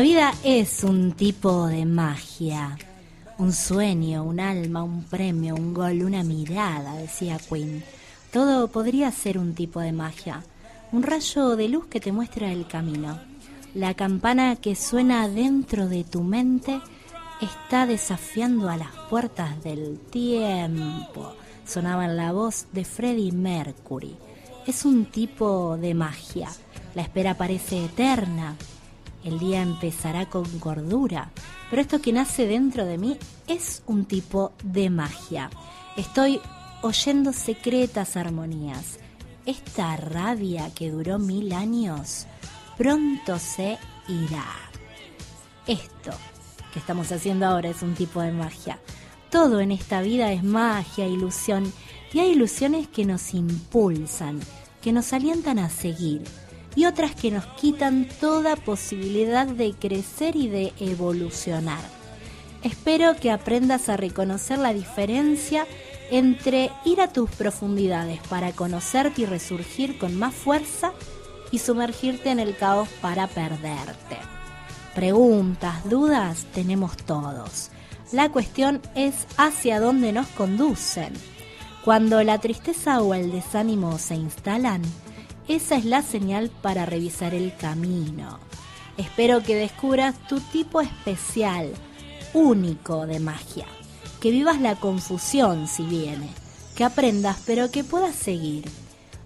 La vida es un tipo de magia. Un sueño, un alma, un premio, un gol, una mirada, decía Quinn. Todo podría ser un tipo de magia. Un rayo de luz que te muestra el camino. La campana que suena dentro de tu mente está desafiando a las puertas del tiempo. Sonaba en la voz de Freddie Mercury. Es un tipo de magia. La espera parece eterna, el día empezará con cordura, pero esto que nace dentro de mí es un tipo de magia. Estoy oyendo secretas armonías. Esta rabia que duró mil años pronto se irá. Esto que estamos haciendo ahora es un tipo de magia. Todo en esta vida es magia, ilusión, y hay ilusiones que nos impulsan, que nos alientan a seguir y otras que nos quitan toda posibilidad de crecer y de evolucionar. Espero que aprendas a reconocer la diferencia entre ir a tus profundidades para conocerte y resurgir con más fuerza y sumergirte en el caos para perderte. Preguntas, dudas tenemos todos. La cuestión es hacia dónde nos conducen. Cuando la tristeza o el desánimo se instalan, esa es la señal para revisar el camino. Espero que descubras tu tipo especial, único de magia, que vivas la confusión si viene, que aprendas pero que puedas seguir.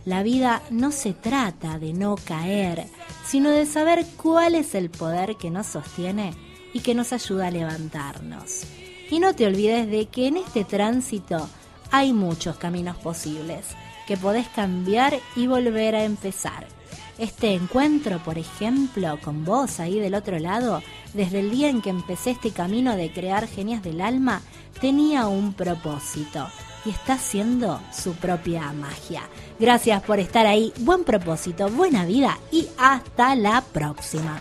La vida no se trata de no caer, sino de saber cuál es el poder que nos sostiene y que nos ayuda a levantarnos. Y no te olvides de que en este tránsito hay muchos caminos posibles que podés cambiar y volver a empezar. Este encuentro, por ejemplo, con vos ahí del otro lado, desde el día en que empecé este camino de crear genias del alma, tenía un propósito y está haciendo su propia magia. Gracias por estar ahí, buen propósito, buena vida y hasta la próxima.